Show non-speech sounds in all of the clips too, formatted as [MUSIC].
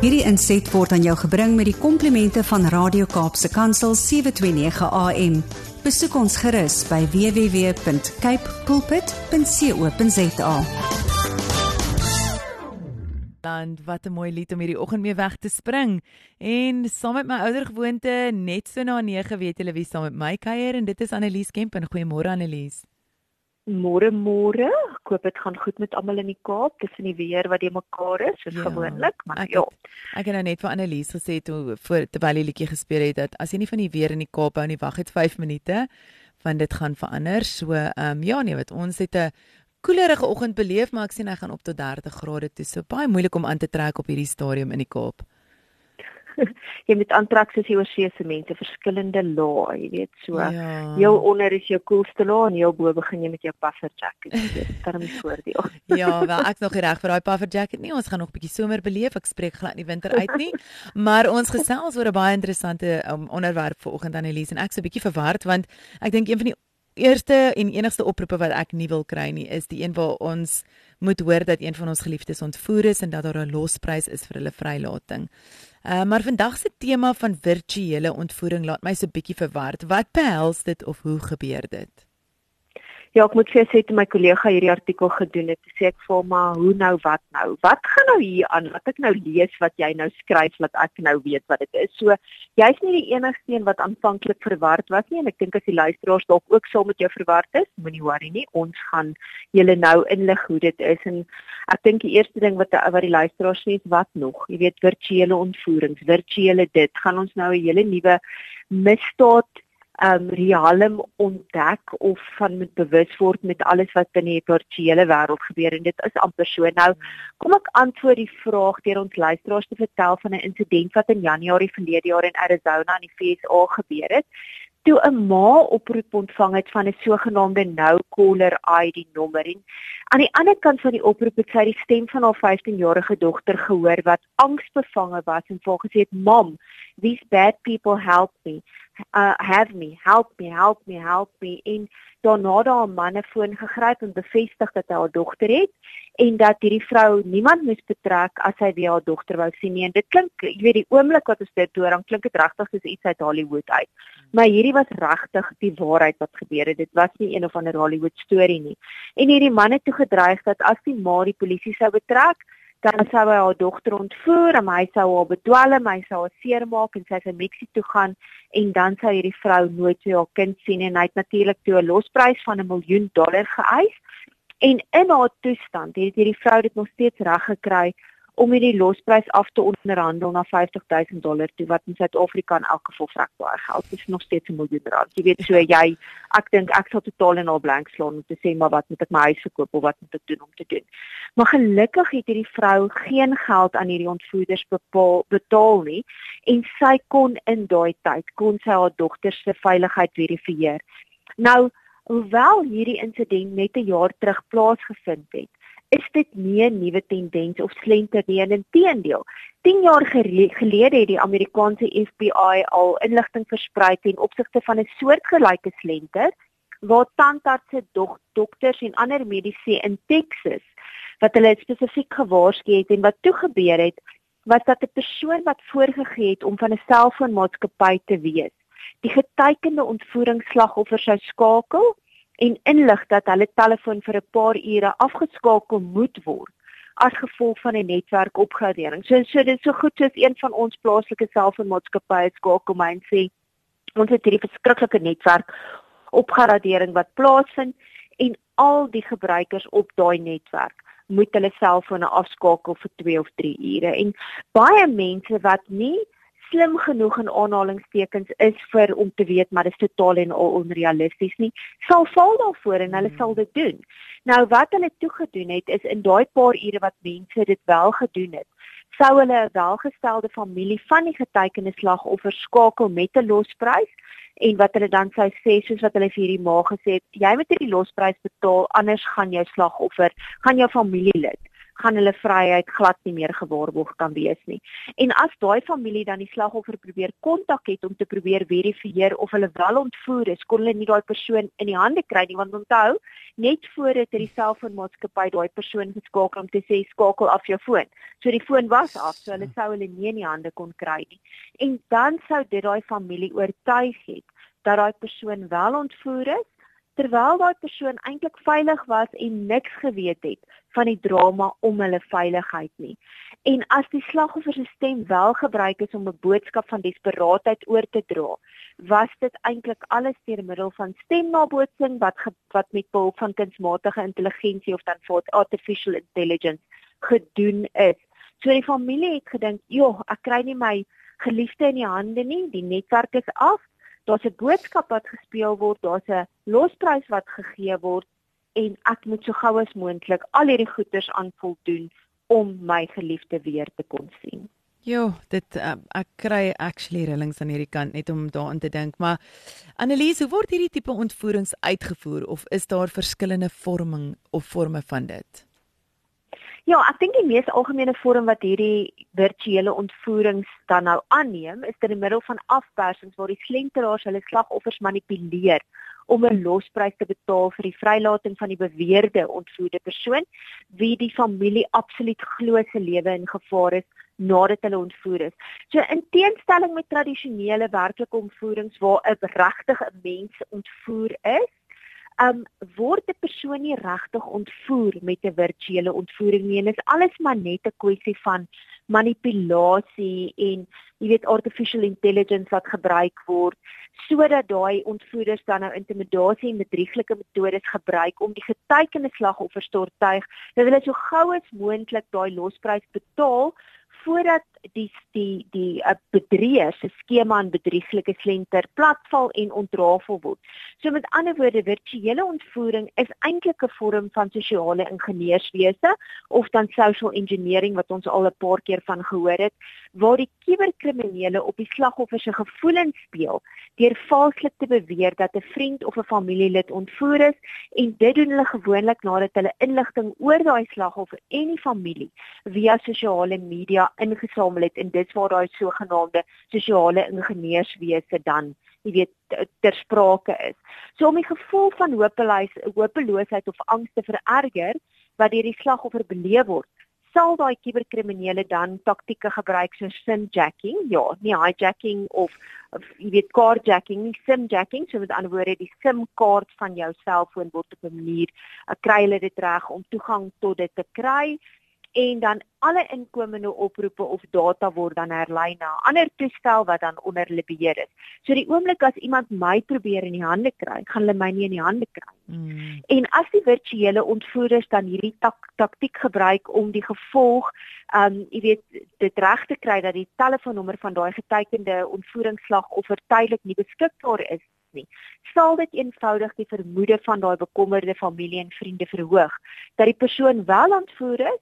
Hierdie inset word aan jou gebring met die komplimente van Radio Kaapse Kansel 729 AM. Besoek ons gerus by www.cape pulpit.co.za. land wat 'n mooi lied om hierdie oggend mee weg te spring. En saam met my ouer gewoonte net so na 9 weet julle wie saam met my kuier en dit is Annelies Kemp en goeiemôre Annelies. Môre môre, ek hoop dit gaan goed met almal in die Kaap tussen die weer wat die mekaar is soos ja, gewoonlik, maar ek, ja. Ek het nou net vir Annelies gesê toe voor terwyl die liedjie gespeel het dat as jy nie van die weer in die Kaap hou nie, wag net 5 minute want dit gaan verander. So ehm um, ja nee, wat ons het 'n koelerige oggend beleef, maar ek sien hy gaan op tot 30 grade toe. So baie moeilik om aan te trek op hierdie stadium in die Kaap. [LAUGHS] jy moet aantrek soos die oorsee se mense, verskillende lae, jy weet so. Ja. Jou onder is jou koelste laag en jou bo begin jy met jou puffer jacket. Dit is darm voordeel. ja, wel ek nog reg vir daai puffer jacket nie. Ons gaan nog 'n bietjie somer beleef. Ek spreek glad nie winter uit nie. [LAUGHS] maar ons gesels oor 'n baie interessante um, onderwerp vanoggend aan Elise en ek so 'n bietjie verward want ek dink een van die eerste en enigste oproepe wat ek nie wil kry nie is die een waar ons moet hoor dat een van ons geliefdes ontvoer is en dat daar 'n losprys is vir hulle vrylating. Uh, maar vandag se tema van virtuele ontvoering laat my so 'n bietjie verward. Wat behels dit of hoe gebeur dit? Ja, ek moet vir sê toe my kollega hierdie artikel gedoen het, sê ek vir hom, "Maar hoe nou wat nou? Wat gaan nou hier aan? Wat ek nou lees wat jy nou skryf dat ek nou weet wat dit is." So, jy's nie die enigste een wat aanvanklik verward was nie en ek dink as die luisteraars dalk ook saam met jou verward is, moenie worry nie. Ons gaan julle nou inlig hoe dit is en ek dink die eerste ding wat wat die luisteraars sê is wat nog? Jy weet virtuele ontvoerings, virtuele dit gaan ons nou 'n hele nuwe misdaad um realm ontdek of van met bewus word met alles wat in die virtuele wêreld gebeur en dit is amper so. Nou kom ek antwoord die vraag deur ons luisteraars te vertel van 'n insident wat in Januarie verlede jaar in Arizona in die VSA gebeur het. Toe 'n ma oproep ontvang het van 'n sogenaamde no caller ID nommer en aan die ander kant van die oproep het sy die stem van haar 15-jarige dogter gehoor wat angsbevange was en vir gesê het: "Mom, these bad people help me." Uh have me help me help me help me. En daarna daar 'n manne foon gegryp en bevestig dat hy haar dogter het en dat hierdie vrou niemand moes betrek as hy weer haar dogter wou sien nie. En dit klink jy weet die oomblik wat ons dit hoor dan klink dit regtig soos iets uit Hollywood uit. Maar hierdie was regtig die waarheid wat gebeur het. Dit was nie een of ander Hollywood storie nie. En hierdie manne toe gedreig dat as die ma die polisie sou betrek dan sou hy haar dogter ontvoer en hy sou haar bedwelm, hy sou haar seermaak en sy sou Mexiko toe gaan en dan sou hierdie vrou nooit weer haar kind sien en hy het natuurlik toe 'n losprys van 'n miljoen dollar geëis. En in haar toestand het hierdie vrou dit nog steeds reg gekry om hierdie losprys af te onderhandel na 50000 dollar toe wat in Suid-Afrika in elk geval vrek baie geld is nog steeds 'n miljoen rand. Jy weet so jy ek dink ek sal totaal en al blank slaan om te sê maar wat moet ek my huis verkoop of wat moet ek doen om te doen. Maar gelukkig het hierdie vrou geen geld aan hierdie ontvoerders bepaal betaal nie en sy kon in daai tyd kon sy haar dogter se veiligheid verifieer. Nou hoewel hierdie insident net 'n jaar terug plaasgevind het, is dit nie 'n nuwe tendens of slenter nie, inteendeel. 10 jaar gelede het die Amerikaanse FBI al inligting versprei ten opsigte van 'n soortgelyke slenter waar tandartse, dok dokters en ander mediese in Texas wat hulle spesifiek gewaarsku het en wat toe gebeur het was dat 'n persoon wat voorgegee het om van 'n selfoonmaatskappy te wees, die getekende ontvoeringsslagoffer sou skakel en inlig dat hulle telefoon vir 'n paar ure afgeskakel moet word as gevolg van 'n netwerkopgradering. So so dit is so goed soos een van ons plaaslike selfoonmaatskappye skakel my en sê ons het hierdie verskriklike netwerk opgradering wat plaasvind en al die gebruikers op daai netwerk moet hulle selfone afskakel vir 2 of 3 ure en baie mense wat nie slim genoeg in aanhalingstekens is vir om te weet maar dit is totaal en al onrealisties nie. Sal val daarvoor en hulle sal dit doen. Nou wat hulle toe gedoen het is in daai paar ure wat mense dit wel gedoen het sou hulle 'n welgestelde familie van die getekende slagoffer skakel met 'n losprys. En wat hulle dan sou sê soos wat hulle vir hierdie ma gesê het jy moet hierdie losprys betaal anders gaan jou slagoffer gaan jou familielid gaan hulle vryheid glad nie meer gewaarborg kan wees nie. En as daai familie dan die slagoffer probeer kontak het om te probeer verifieer of hulle wel ontvoer is, kon hulle nie daai persoon in die hande kry nie want onthou, net voor dit het die selfoonmaatskappy daai persoon geskakel om te sê skakel af jou foon. So die foon was af, so hulle sou hulle nie in die hande kon kry nie. En dan sou dit daai familie oortuig het dat daai persoon wel ontvoer is terwyl daai persoon eintlik veilig was en niks geweet het van die drama om hulle veiligheid nie. En as die slagoffer se stem wel gebruik is om 'n boodskap van desperaatheid oor te dra, was dit eintlik alles deur middel van stemnabootsing wat ge, wat met behulp van kunsmatige intelligensie of dan vir artificial intelligence gedoen is. So die familie het gedink, "Joh, ek kry nie my geliefde in die hande nie, die netwerk is af." Daar's 'n boodskap wat gespeel word, daar's 'n losprys wat gegee word en ek moet so gou as moontlik al hierdie goeders aanvoldoen om my geliefde weer te kon sien. Jo, dit uh, ek kry actually rillings aan hierdie kant net om daaraan te dink, maar Annelies, hoe word hierdie tipe ontvoerings uitgevoer of is daar verskillende vorming of forme van dit? Ja, ek dink die mees algemene vorm wat hierdie virtuele ontvoerings dan nou aanneem, is deur middel van afpersings waar die slenteraars hulle slagoffers manipuleer om 'n losprys te betaal vir die vrylating van die beweerde ontvoerde persoon wie die familie absoluut glo se lewe in gevaar is nadat hulle ontvoer is. So in teenstelling met tradisionele werklike ontvoerings waar 'n regtig 'n mens ontvoer is, um persoon nie regtig ontvoer met 'n virtuele ontvoering nie. Dit is alles maar net 'n kwessie van manipulasie en jy weet artificial intelligence wat gebruik word sodat daai ontvoerders dan nou intimidasie en bedrieglike metodes gebruik om die getuikende slagoffers te oortuig dat hulle so gou as moontlik daai losprys betaal voordat die die die uh, bedrieër se skema en bedrieglike slenter platval en ontrafel word. So met ander woorde, virtuele ontvoering is eintlik 'n vorm van sosiale ingenieurswese of dan social engineering wat ons al 'n paar keer van gehoor het, waar die kuberkriminele op die slagoffer se gevoelens speel deur valslik te beweer dat 'n vriend of 'n familielid ontvoer is en dit doen hulle gewoonlik nadat hulle inligting oor daai slagoffer en die familie via sosiale media ingesamel het en dit waar daai sogenaamde sosiale ingenieurswese dan jy weet ter sprake is. So om die gevoel van hopeloosheid, hopeloosheid of angs te vererger wat deur die slagoffer beleef word, sal daai kuberkriminele dan taktieke gebruik soos simjacking, ja, nie hijacking of, of jy weet carjacking, nie simjacking, so met ander woorde die simkaart van jou selfoon word op 'n manier, uh, kry hulle dit reg om toegang tot dit te kry en dan alle inkomende oproepe of data word dan herlei na 'n ander toestel wat dan onder hulle beheer is. So die oomblik as iemand my probeer in die hande kry, gaan hulle my nie in die hande kry nie. Mm. En as die virtuele ontvoerders dan hierdie tak taktiek gebruik om die gevolg, ehm um, jy weet, dit reg te kry dat die telefoonnommer van daai getekende ontvoeringsslagoffer tydelik nie beskikbaar is nie. Sal dit eenvoudig die vermoede van daai bekommerde familie en vriende verhoog dat die persoon wel ontvoer is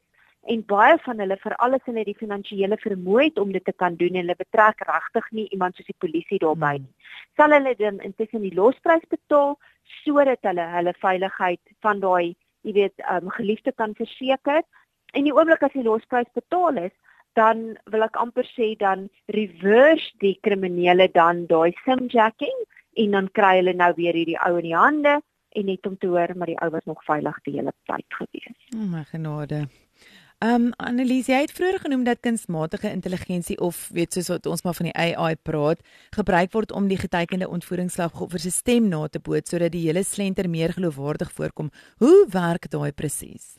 en baie van hulle vir alles hulle die finansiële vermoë het om dit te kan doen en hulle betrek regtig nie iemand soos die polisie daarbey nie. Sal hulle dan intussen die losprys betaal sodat hulle hulle veiligheid van daai, jy weet, um, geliefde kan verseker en die oomblik as die losprys betaal is, dan wil ek amper sê dan reverse die kriminele dan daai simjacking en dan kry hulle nou weer hierdie ou in die hande en net om te hoor maar die ou was nog veilig die hele tyd gewees. O oh my genade. Ehm um, Annelies, jy het vroeër genoem dat kunsmatige intelligensie of weet soos wat ons maar van die AI praat, gebruik word om die getekende ontvoeringsslagoffer se stem na te boot sodat die hele slenter meer geloofwaardig voorkom. Hoe werk daai presies?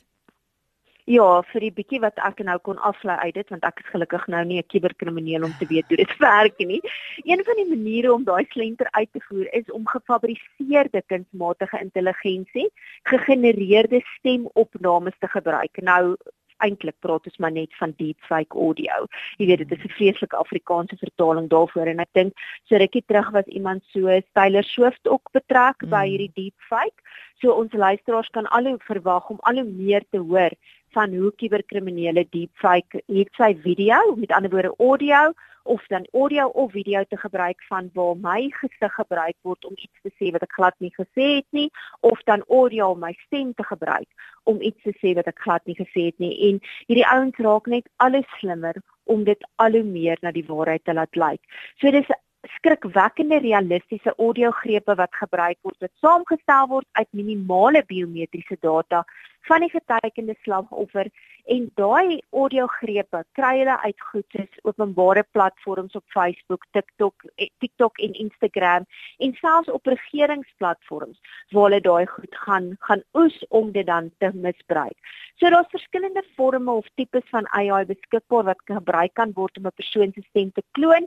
Ja, vir die bietjie wat ek nou kon aflei uit dit want ek is gelukkig nou nie 'n kuberkrimineel om te weet hoe dit [LAUGHS] werk nie. Een van die maniere om daai slenter uit te voer is om gefabriseerde kunsmatige intelligensie gegenereerde stemopnames te gebruik. Nou eintlik praat ons maar net van deepfake audio. Jy weet dit is 'n vreeslike Afrikaanse vertaling daarvoor en ek dink so rukkie terug was iemand so Tyler Swift ook betrek mm. by hierdie deepfake. So ons luisteraars kan al hoe verwag om al hoe meer te hoor van hoe kuberkriminele deepfake het sy video, met ander woorde audio of dan audio of video te gebruik van waar my gesig gebruik word om iets te sê wat ek glad nie gesê het nie of dan audio om my stem te gebruik om iets te sê wat ek glad nie gesê het nie en hierdie ouens raak net alles slimmer om dit al hoe meer na die waarheid te laat lyk. So dis skrikwekkende realistiese audiogrepe wat gebruik word wat saamgestel word uit minimale biometriese data van die getekende slagoffer en daai audiogrepe kry hulle uit goed soos openbare platforms op Facebook, TikTok, eh, TikTok en Instagram en selfs op regeringsplatforms waar hulle daai goed gaan gaan oes om dit dan te misbruik. So daar's verskillende forme of tipes van AI beskikbaar wat gebruik kan word om 'n persoon se stem te kloon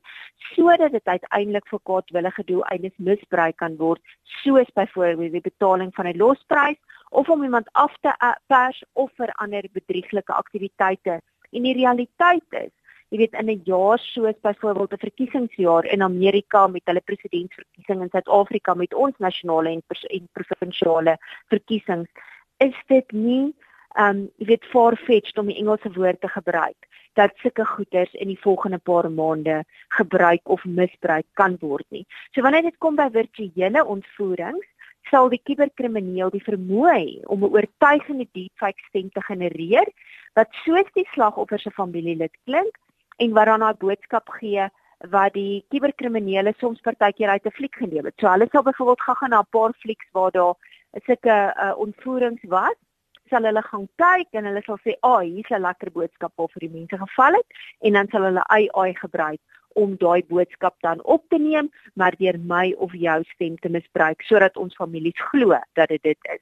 sodat dit uiteindelik vir kwaadwillige doeleindes misbruik kan word, soos byvoorbeeld die betaling van 'n losprys of om iemand af te pers of vir ander bedrieglike aktiwiteite. En die realiteit is, jy weet in 'n jaar soos byvoorbeeld 'n verkiesingsjaar in Amerika met hulle presidentsverkiesing in Suid-Afrika met ons nasionale en, en provinsiale verkiesings, is dit nie um jy weet far-fetched om die Engelse woord te gebruik dat sulke goeders in die volgende paar maande gebruik of misbruik kan word nie. So wanneer dit kom by virtuele ontvoerings, sal die kuberkrimineel die vermoë om 'n oortuigende deepfake stem te genereer wat soos die slagoffer se familielid klink en wat dan 'n boodskap gee wat die kuberkriminele soms partykeer uit 'n fliek geneem het. So hulle sal byvoorbeeld gaan na 'n paar flieks waar daar sulke uh, ontvoerings was sal hulle gaan kyk en hulle sal sê, "Ag, oh, hier's 'n lekker boodskap wat vir die mense geval het." En dan sal hulle AI gebruik om daai boodskap dan op te neem, maar deur my of jou stem te misbruik sodat ons families glo dat dit dit is.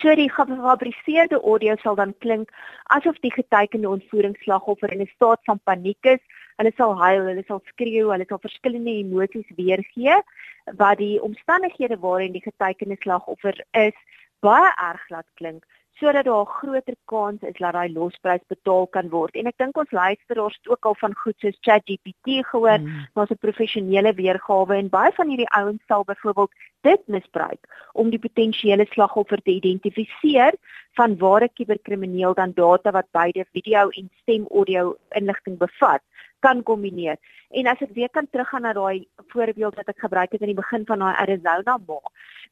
So die gefabriseerde audio sal dan klink asof die getekende ontvoeringsslagoffer in 'n staat van paniek is. Hulle sal huil, hulle sal skreeu, hulle sal verskillende emosies weergee wat die omstandighede waarin die getekende slagoffer is baie erg laat klink sodat daar 'n groter kans is dat daai losprys betaal kan word. En ek dink ons luisteraars het ook al van goed soos ChatGPT gehoor, mm. maar 'n professionele weergawe en baie van hierdie ouens sal byvoorbeeld dit misbruik om die potensiële slagoffer te identifiseer van waar 'n kuberkrimineel dan data wat beide video en stem audio inligting bevat kan kombineer. En as ek weer kan teruggaan na daai voorbeeld wat ek gebruik het in die begin van daai Arizona ma,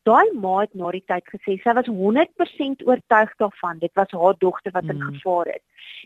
Daai ma het na die tyd gesê sy was 100% oortuig daarvan dit was haar dogter wat in mm. gevaar is.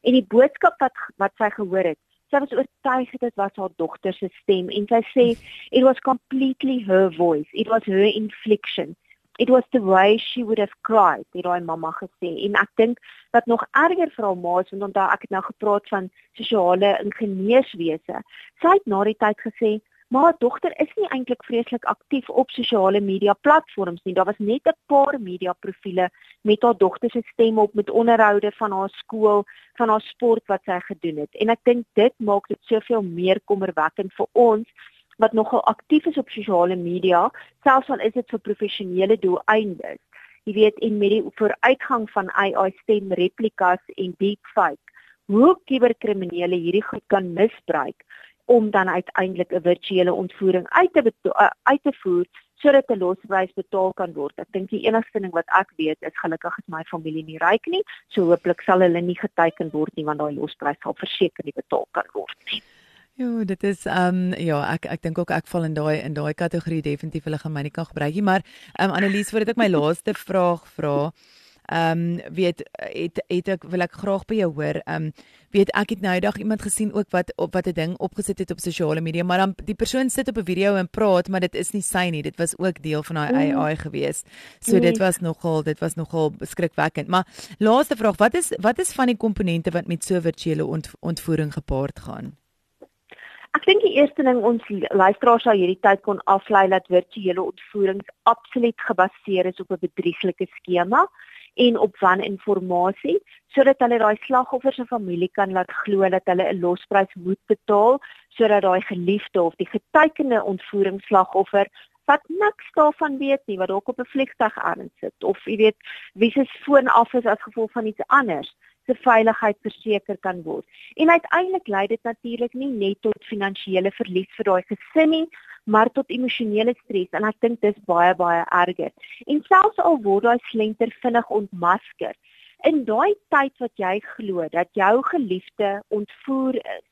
En die boodskap wat wat sy gehoor het, sy was oortuig dit was haar dogter se stem en sy sê it was completely her voice, it was her inflection. It was the way she would have cried, het haar mamma gesê. En ek dink wat nog erger vir haar ma is, want onthou ek het nou gepraat van sosiale ingenieurswese. Sy het na die tyd gesê Maar haar dogter is nie eintlik vreeslik aktief op sosiale media platforms nie. Daar was net 'n paar media profile met haar dogter se stem op met onderhoude van haar skool, van haar sport wat sy gedoen het. En ek dink dit maak dit soveel meer kommerwekkend vir ons wat nogal aktief is op sosiale media, selfs al is dit vir professionele doeleindes. Jy weet, en met die vooruitgang van AI stem replikas en deepfake, hoe kuberkriminele hierdie goed kan misbruik om dan uiteindelik 'n virtuele ontvoering uit te uh, uit te voer sodat 'n losprys betaal kan word. Ek dink die enigste ding wat ek weet is gelukkig is my familie nie ryk nie, so hooplik sal hulle nie geteken word nie want daai losprys sal verseker nie betaal kan word nie. Ja, dit is ehm um, ja, ek ek dink ook ek val in daai in daai kategorie definitief hulle gaan my nie kan gebruik nie, maar ehm um, Annelies, voordat ek my [LAUGHS] laaste vraag vra, ehm um, weet het het ek wil ek graag by jou hoor. Ehm um, weet ek het nou eendag iemand gesien ook wat op wat 'n ding opgesit het op sosiale media, maar dan die persoon sit op 'n video en praat, maar dit is nie sy nie. Dit was ook deel van daai mm. AI gewees. So mm. dit was nogal dit was nogal beskrikwekkend. Maar laaste vraag, wat is wat is van die komponente wat met so virtuele ont, ontvoering gepaard gaan? Ek dink die eerste ding ons luisteraars sal hierdie tyd kon aflei dat virtuele ontvoerings absoluut gebaseer is op 'n bedrieglike skema en op wan inligting sodat hulle daai slagoffer se familie kan laat glo dat hulle 'n losprys moet betaal sodat daai geliefde of die getekende ontvoeringsslagoffer wat niks daarvan weet nie wat dalk op 'n vliegtuig aan sit of jy weet wie se foon af is as gevolg van iets anders se veiligheid verseker kan word. En uiteindelik lei dit natuurlik nie net tot finansiële verlies vir daai gesin nie, maar tot emosionele stres en ek dink dis baie baie erger. En selfs al word daai slenter vinnig ontmasker, in daai tyd wat jy glo dat jou geliefde ontvoer is,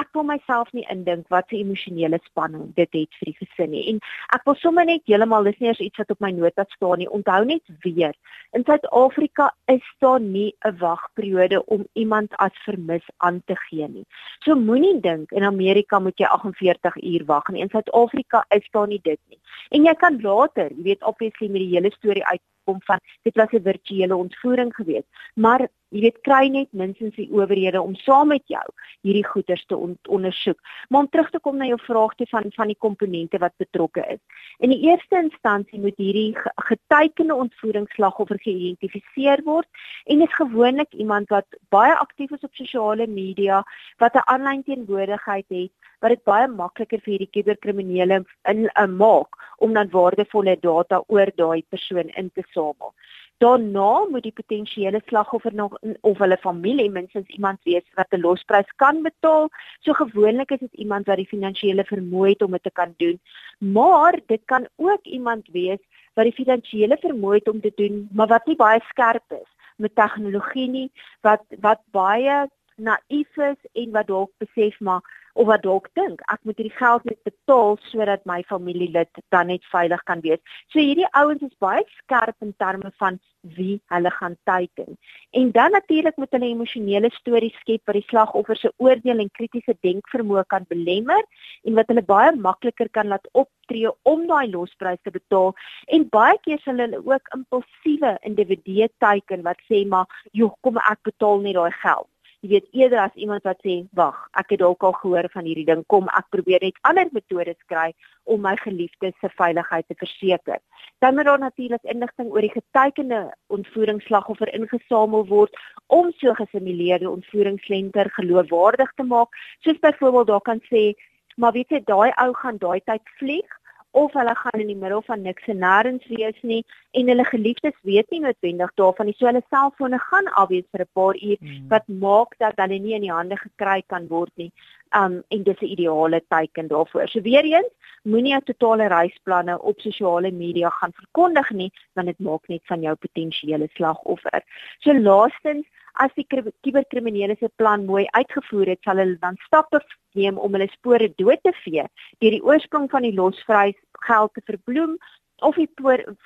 ek wil myself nie indink wat 'n emosionele spanning dit het vir die gesin nie. En ek wil sommer net heeltemal dis nie eers iets wat op my notas staan nie. Onthou net weer, in Suid-Afrika is daar nie 'n wagperiode om iemand as vermis aan te gee nie. So moenie dink in Amerika moet jy 48 uur wag nie. In Suid-Afrika is daar nie dit nie. En jy kan later, jy weet obviously met die hele storie uit gekom van dit was 'n virtuele ontvoering geweest. Maar jy weet kry net minstens die owerhede om saam met jou hierdie goeders te on ondersoek. Maar om terug te kom na jou vraag te van van die komponente wat betrokke is. In die eerste instansie moet hierdie getekende ontvoeringsslagoffer geïdentifiseer word en dit is gewoonlik iemand wat baie aktief is op sosiale media, wat 'n aanlyn teenwoordigheid het wat dit baie makliker vir hierdie kuberkriminele in 'n uh, maak om dan waardevolle data oor daai persoon in te samel. Daarna moet die potensiële slagoffer nog of hulle familie minstens iemand wees wat 'n losprys kan betaal. So gewoonlik is dit iemand wat die finansiële vermoë het om dit te kan doen. Maar dit kan ook iemand wees wat die finansiële vermoë het om te doen, maar wat nie baie skerp is met tegnologie nie, wat wat baie naïef is en wat dalk besef maar of wat dalk dink ek moet hierdie geld net betaal sodat my familielid dan net veilig kan wees. So hierdie ouens is baie skerp in terme van wie hulle gaan teiken. En dan natuurlik moet hulle emosionele stories skep wat die slagoffer se oordeel en kritiese denkvermoë kan belemmer en wat hulle baie makliker kan laat optree om daai losprys te betaal. En baie keer sal hulle ook impulsiewe individue teiken wat sê maar, "Joh, kom ek betaal net daai geld." Jy weet eerder as iemand wat sê wag ek het dalk al gehoor van hierdie ding kom ek probeer net ander metodes kry om my geliefdes se veiligheid te verseker. Dan moet daar natuurlik inligting oor die getekende ontvoeringsslagoffer ingesamel word om so gesimuleerde ontvoeringslenter geloofwaardig te maak. Soos byvoorbeeld daar kan sê maar weet jy daai ou gaan daai tyd vlieg of hulle gaan in die middel van niks en nêrens wees nie en hulle geliefdes weet nie noodwendig daarvan nie. So hulle selfone gaan afwees vir 'n paar uur hmm. wat maak dat hulle nie in die hande gekry kan word nie. Um en dis 'n ideale teken daarvoor. So weer eens, moenie jou totale reisplanne op sosiale media gaan verkondig nie want dit maak net van jou potensiële slagoffer. So laastens as die kuberkriminele se plan mooi uitgevoer het, sal hulle dan stappe neem om hulle spore dood te vee deur die oorsprong van die losprys geld te verbloem of die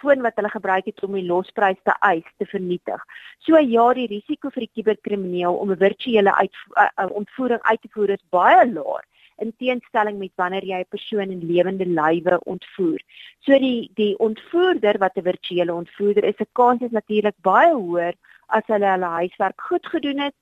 foon wat hulle gebruik het om die losprys te eis te vernietig. So ja, die risiko vir die kuberkrimineel om 'n virtuele uit, uh, ontvoering uit te voer is baie laag in teenstelling met wanneer jy 'n persoon in lewende lywe ontvoer. So die die ontvoerder wat 'n virtuele ontvoerder is, se kans is natuurlik baie hoër as hulle hulle huiswerk goed gedoen het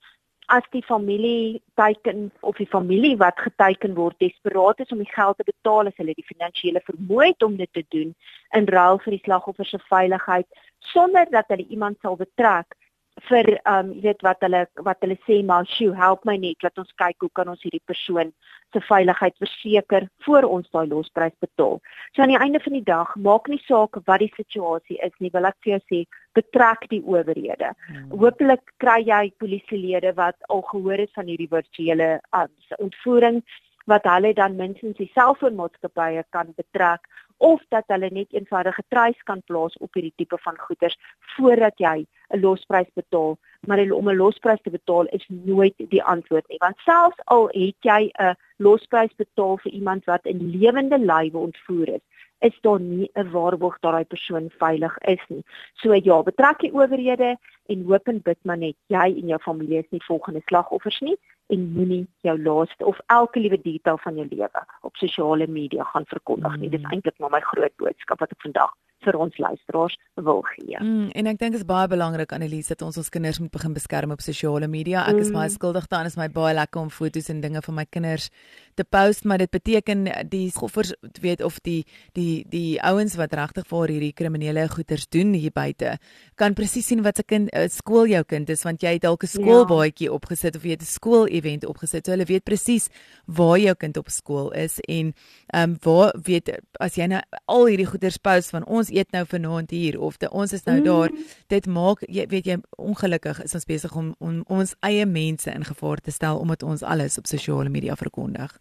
as die familie teiken of die familie wat geteiken word desperaat is om die geld te betaal as hulle die finansiële vermoë het om dit te doen in ruil vir die slagoffer se veiligheid sonder dat hulle iemand sal betrek vir um jy weet wat hulle wat hulle sê maar sjoe help my net laat ons kyk hoe kan ons hierdie persoon se veiligheid verseker voor ons daai losprys betaal. So aan die einde van die dag maak nie saak wat die situasie is nie, wil ek vir jou sê betrek die owerhede. Hmm. Hoopelik kry jy polisielede wat al gehoor het van hierdie virtuele um, ontvoering wat hulle dan minstens die selfoonmaatskappye kan betrek of dat hulle net eenvoudige treis kan plaas op hierdie tipe van goederes voordat jy 'n losprys betaal, maar om 'n losprys te betaal is nooit die antwoord nie, want selfs al het jy 'n losprys betaal vir iemand wat in lewende lywe ontvoer is, is daar nie 'n waarborg dat daai persoon veilig is nie. So ja, betrek die owerhede en hoop en bid maar net jy en jou familie is nie volgende slagoffers nie en moenie jou laaste of elke liewe detail van jou lewe op sosiale media gaan verkondig nie. Dis mm. eintlik maar my groot boodskap wat ek vandag vir ons luisteraars wil gee. Mm, en ek dink dit is baie belangrik Annelies dat ons ons kinders moet begin beskerm op sosiale media. Ek mm. is baie skuldig daaraan, is my baie lekker om foto's en dinge van my kinders te post, maar dit beteken die skoffers weet of die die die ouens wat regtig vir hierdie kriminele goeters doen hier buite kan presies sien wat se kind uh, skool jou kind is want jy het dalk 'n skoolbaadjie ja. opgesit of jy het 'n skool event opgesit. So hulle weet presies waar jou kind op skool is en ehm um, waar weet as jy nou al hierdie goeters post van ons eet nou vanaand hier of te, ons is nou mm. daar. Dit maak jy weet jy ongelukkig is ons besig om, om ons eie mense in gevaar te stel omdat ons alles op sosiale media verkondig.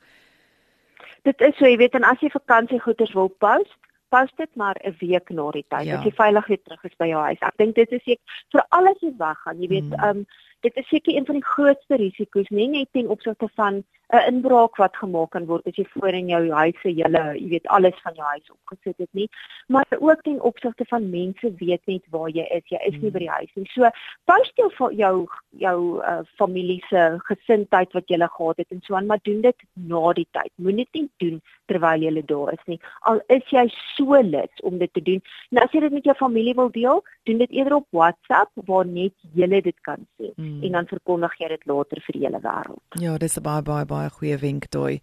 Dit is so jy weet en as jy vakansiegoeders wil post, post dit maar 'n week na die tyd ja. as jy veilig weer terug is by jou huis. Ek dink dit is ek vir alles wat weggaan. Jy weet, mm. ehm mm. um, dit is seker een van die grootste risiko's, nie net ten opsigte van 'n inbraak wat gemaak kan word as jy voor in jou huis se hele, jy weet alles van jou huis opgesit het nie, maar ook ten opsigte van mense weet net waar jy is. Jy is nie by die huis nie. So post jou jou jou uh, familie se gesindheid wat jy gehad het en so aan, maar doen dit na die tyd. Moenie dit doen terwyl jy daar is nie. Al is jy so lus om dit te doen. Nou as jy dit met jou familie wil deel, doen dit eerder op WhatsApp waar net julle dit kan sien mm. en dan verkondig jy dit later vir die hele wêreld. Ja, dis 'n baie baie baie goeie wenk daai.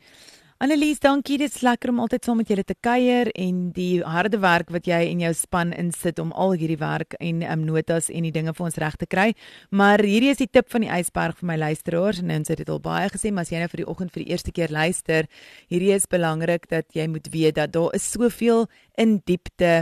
Annelies, dankie. Dit is lekker om altyd saam met julle te kuier en die harde werk wat jy en jou span insit om al hierdie werk en um, notas en die dinge vir ons reg te kry. Maar hierdie is die tip van die ysberg vir my luisteraars en ons het dit al baie gesê, maar as jy nou vir die oggend vir die eerste keer luister, hierdie is belangrik dat jy moet weet dat daar is soveel in diepte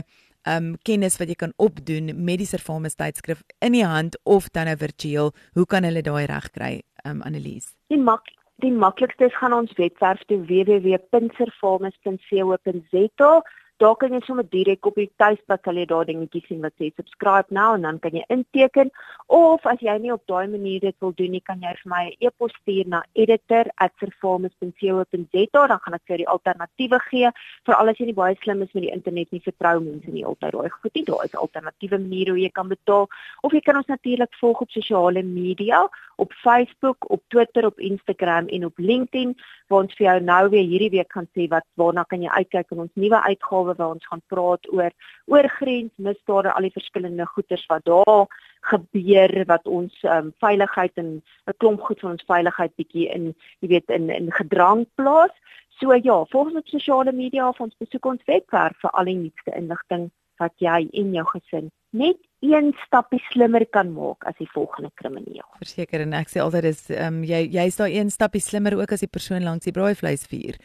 um kennis wat jy kan opdoen met die Servamus tydskrif in die hand of dan nou virtueel. Hoe kan hulle daai reg kry, um Annelies? Die mak Die maklikste is gaan ons webwerf toe www.performance.co.za daar kan jy sommer direk op die tuisblad sal jy daar dingetjies sien wat sê subscribe now en dan kan jy inteken. Of as jy nie op daai manier dit wil doen nie kan jy vir my 'n e e-pos stuur na editor@performance.co.za dan gaan ek vir die alternatiewe gee veral as jy nie baie slim is met die internet nie vertrou mense nie altyd daai goed nie. Daar is alternatiewe maniere hoe jy kan betaal. Of jy kan ons natuurlik volg op sosiale media op Facebook op Twitter op Instagram en op LinkedIn waar ons vir jou nou weer hierdie week gaan sê wat waarna kan jy uitkyk in ons nuwe uitgawe waar ons gaan praat oor oor grensmisdade, al die verskillende goeters wat daar gebeur wat ons um, veiligheid en 'n klomp goed van ons veiligheid bietjie in jy weet in in gedrang plaas. So ja, volgens op sosiale media of ons besoek ons webwerf vir al die nuutste inligting wat jy en jou gesin net een stappie slimmer kan maak as die volgende krimineel. Verseker en ek sê altyd is ehm um, jy jy's daai een stappie slimmer ook as die persoon langs die braaivleisvuur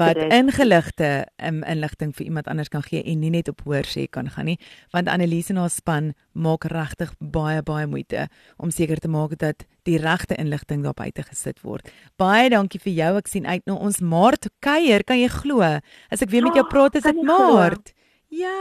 wat ingeligte um, inligting vir iemand anders kan gee en nie net op hoor sê kan gaan nie want Annelise en haar span maak regtig baie baie moeite om seker te maak dat die regte inligting daar buite gesit word. Baie dankie vir jou. Ek sien uit na ons Maart kuier. Kan jy glo? As ek weer met jou praat is dit Maart. Glo? Ja.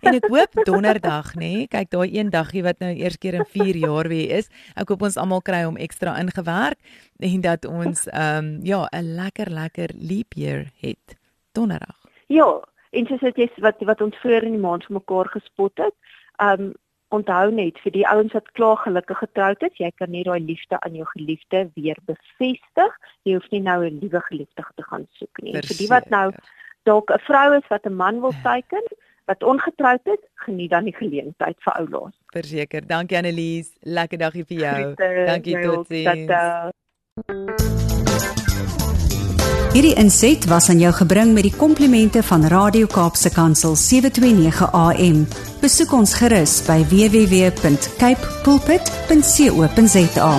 En ek hoop donderdag, nê? Nee, kyk daai een daggie wat nou eers keer in 4 jaar weer is. Ek hoop ons almal kry hom ekstra ingewerk en dat ons ehm um, ja, 'n lekker lekker leap year het donderdag. Ja, en soos dit wat wat ons vroeër in die maand vir mekaar gespot het, ehm um, onthou net vir die ouens wat klaar gelukkig getroud is, jy kan net daai liefde aan jou geliefde weer bevestig. Jy hoef nie nou 'n nuwe geliefde te gaan soek nie. Vir die wat nou dalk 'n vrou is wat 'n man wil teiken wat ongetroud is, geniet dan die geleentheid vir oulaas. Verseker. Dankie Annelies. Lekker dagie vir jou. Groete, Dankie totsiens. Hierdie inset was aan jou gebring met die komplimente van Radio Kaapse Kansel 729 AM. Besoek ons gerus by www.cape pulpit.co.za.